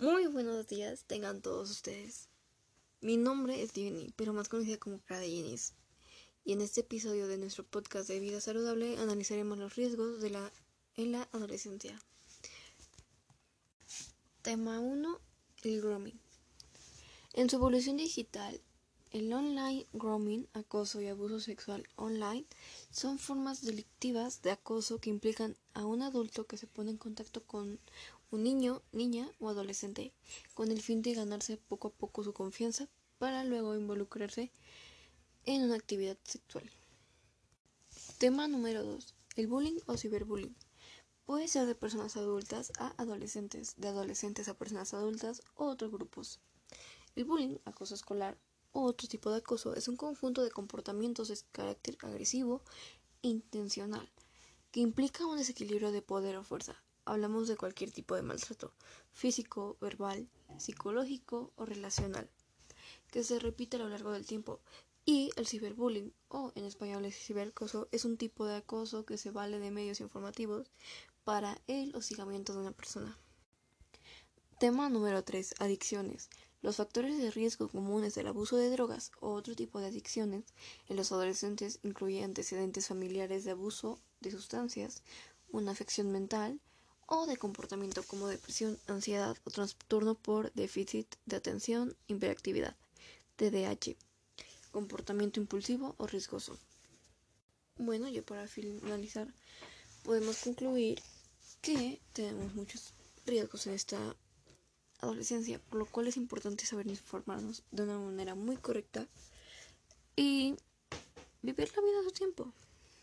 Muy buenos días, tengan todos ustedes. Mi nombre es Jenny, pero más conocida como Cara de. Y en este episodio de nuestro podcast de vida saludable analizaremos los riesgos de la, en la adolescencia. Tema 1. El grooming. En su evolución digital, el online grooming, acoso y abuso sexual online son formas delictivas de acoso que implican a un adulto que se pone en contacto con un niño, niña o adolescente con el fin de ganarse poco a poco su confianza para luego involucrarse en una actividad sexual. Tema número 2. El bullying o ciberbullying. Puede ser de personas adultas a adolescentes, de adolescentes a personas adultas o otros grupos. El bullying, acoso escolar otro tipo de acoso es un conjunto de comportamientos de carácter agresivo intencional que implica un desequilibrio de poder o fuerza. Hablamos de cualquier tipo de maltrato físico, verbal, psicológico o relacional que se repite a lo largo del tiempo. Y el ciberbullying, o en español el ciberacoso, es un tipo de acoso que se vale de medios informativos para el hostigamiento de una persona. Tema número 3. Adicciones. Los factores de riesgo comunes del abuso de drogas o otro tipo de adicciones en los adolescentes incluyen antecedentes familiares de abuso de sustancias, una afección mental o de comportamiento como depresión, ansiedad o trastorno por déficit de atención, hiperactividad, TDAH, comportamiento impulsivo o riesgoso. Bueno, ya para finalizar, podemos concluir que tenemos muchos riesgos en esta adolescencia, por lo cual es importante saber informarnos de una manera muy correcta y vivir la vida a su tiempo.